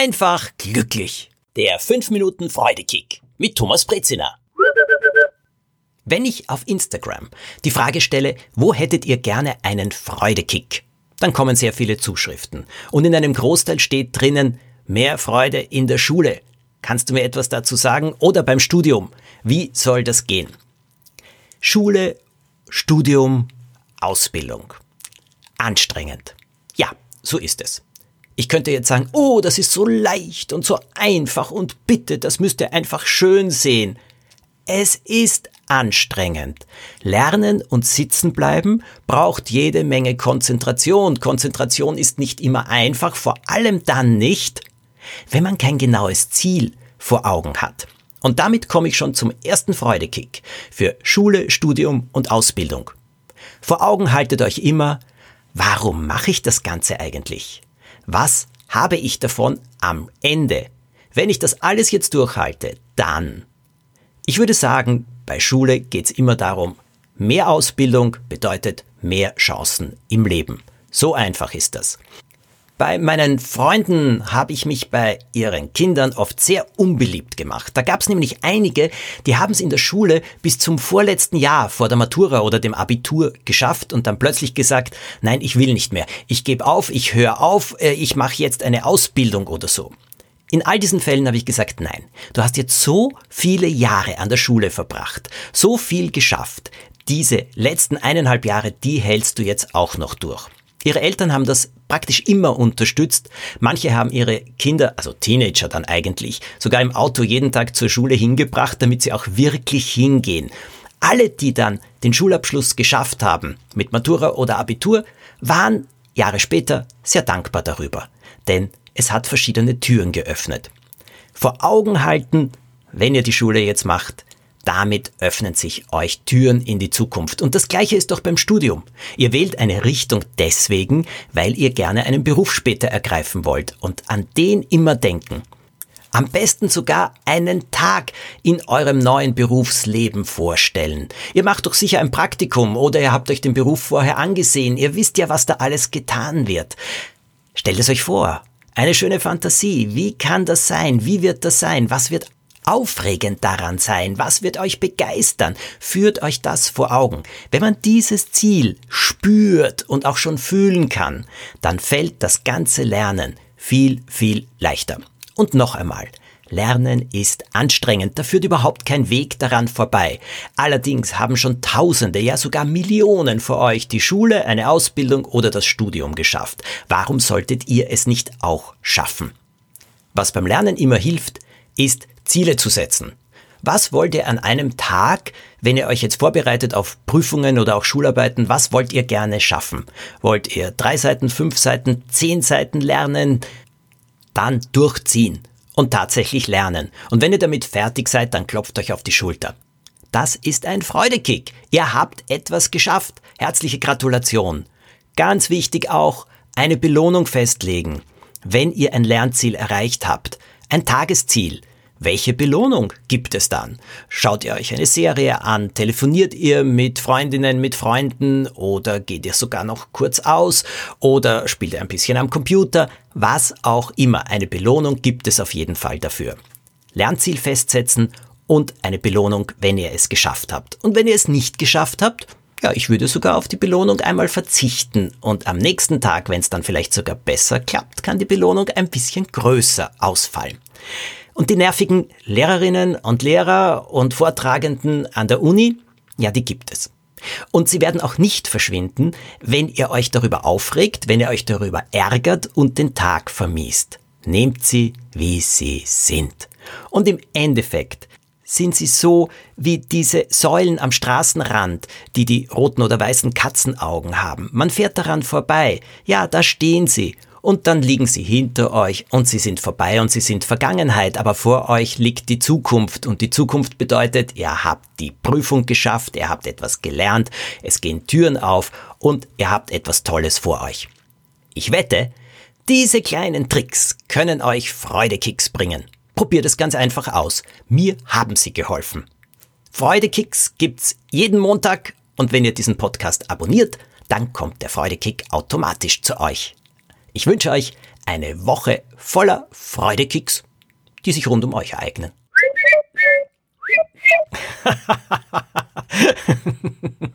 einfach glücklich. Der 5 Minuten Freudekick mit Thomas Brezina. Wenn ich auf Instagram die Frage stelle, wo hättet ihr gerne einen Freudekick? Dann kommen sehr viele Zuschriften. Und in einem Großteil steht drinnen, mehr Freude in der Schule. Kannst du mir etwas dazu sagen? Oder beim Studium? Wie soll das gehen? Schule, Studium, Ausbildung. Anstrengend. Ja, so ist es. Ich könnte jetzt sagen, oh, das ist so leicht und so einfach und bitte, das müsst ihr einfach schön sehen. Es ist anstrengend. Lernen und sitzen bleiben braucht jede Menge Konzentration. Konzentration ist nicht immer einfach, vor allem dann nicht, wenn man kein genaues Ziel vor Augen hat. Und damit komme ich schon zum ersten Freudekick für Schule, Studium und Ausbildung. Vor Augen haltet euch immer, warum mache ich das Ganze eigentlich? Was habe ich davon am Ende? Wenn ich das alles jetzt durchhalte, dann. Ich würde sagen, bei Schule geht es immer darum, mehr Ausbildung bedeutet mehr Chancen im Leben. So einfach ist das. Bei meinen Freunden habe ich mich bei ihren Kindern oft sehr unbeliebt gemacht. Da gab es nämlich einige, die haben es in der Schule bis zum vorletzten Jahr vor der Matura oder dem Abitur geschafft und dann plötzlich gesagt, nein, ich will nicht mehr. Ich gebe auf, ich höre auf, äh, ich mache jetzt eine Ausbildung oder so. In all diesen Fällen habe ich gesagt, nein, du hast jetzt so viele Jahre an der Schule verbracht, so viel geschafft. Diese letzten eineinhalb Jahre, die hältst du jetzt auch noch durch. Ihre Eltern haben das praktisch immer unterstützt. Manche haben ihre Kinder, also Teenager dann eigentlich, sogar im Auto jeden Tag zur Schule hingebracht, damit sie auch wirklich hingehen. Alle, die dann den Schulabschluss geschafft haben, mit Matura oder Abitur, waren Jahre später sehr dankbar darüber. Denn es hat verschiedene Türen geöffnet. Vor Augen halten, wenn ihr die Schule jetzt macht, damit öffnen sich euch Türen in die Zukunft. Und das gleiche ist doch beim Studium. Ihr wählt eine Richtung deswegen, weil ihr gerne einen Beruf später ergreifen wollt und an den immer denken. Am besten sogar einen Tag in eurem neuen Berufsleben vorstellen. Ihr macht doch sicher ein Praktikum oder ihr habt euch den Beruf vorher angesehen. Ihr wisst ja, was da alles getan wird. Stellt es euch vor. Eine schöne Fantasie. Wie kann das sein? Wie wird das sein? Was wird aufregend daran sein? Was wird euch begeistern? Führt euch das vor Augen. Wenn man dieses Ziel spürt und auch schon fühlen kann, dann fällt das ganze Lernen viel, viel leichter. Und noch einmal, Lernen ist anstrengend, da führt überhaupt kein Weg daran vorbei. Allerdings haben schon Tausende, ja sogar Millionen vor euch die Schule, eine Ausbildung oder das Studium geschafft. Warum solltet ihr es nicht auch schaffen? Was beim Lernen immer hilft, ist Ziele zu setzen. Was wollt ihr an einem Tag, wenn ihr euch jetzt vorbereitet auf Prüfungen oder auch Schularbeiten, was wollt ihr gerne schaffen? Wollt ihr drei Seiten, fünf Seiten, zehn Seiten lernen? Dann durchziehen und tatsächlich lernen. Und wenn ihr damit fertig seid, dann klopft euch auf die Schulter. Das ist ein Freudekick. Ihr habt etwas geschafft. Herzliche Gratulation. Ganz wichtig auch, eine Belohnung festlegen, wenn ihr ein Lernziel erreicht habt. Ein Tagesziel. Welche Belohnung gibt es dann? Schaut ihr euch eine Serie an? Telefoniert ihr mit Freundinnen, mit Freunden? Oder geht ihr sogar noch kurz aus? Oder spielt ihr ein bisschen am Computer? Was auch immer. Eine Belohnung gibt es auf jeden Fall dafür. Lernziel festsetzen und eine Belohnung, wenn ihr es geschafft habt. Und wenn ihr es nicht geschafft habt, ja, ich würde sogar auf die Belohnung einmal verzichten und am nächsten Tag, wenn es dann vielleicht sogar besser klappt, kann die Belohnung ein bisschen größer ausfallen. Und die nervigen Lehrerinnen und Lehrer und Vortragenden an der Uni, ja, die gibt es. Und sie werden auch nicht verschwinden, wenn ihr euch darüber aufregt, wenn ihr euch darüber ärgert und den Tag vermiest. Nehmt sie, wie sie sind. Und im Endeffekt sind sie so wie diese Säulen am Straßenrand, die die roten oder weißen Katzenaugen haben. Man fährt daran vorbei. Ja, da stehen sie und dann liegen sie hinter euch und sie sind vorbei und sie sind Vergangenheit, aber vor euch liegt die Zukunft und die Zukunft bedeutet, ihr habt die Prüfung geschafft, ihr habt etwas gelernt, es gehen Türen auf und ihr habt etwas Tolles vor euch. Ich wette, diese kleinen Tricks können euch Freudekicks bringen. Probiert es ganz einfach aus. Mir haben sie geholfen. Freudekicks gibt's jeden Montag und wenn ihr diesen Podcast abonniert, dann kommt der Freudekick automatisch zu euch. Ich wünsche euch eine Woche voller Freudekicks, die sich rund um euch ereignen.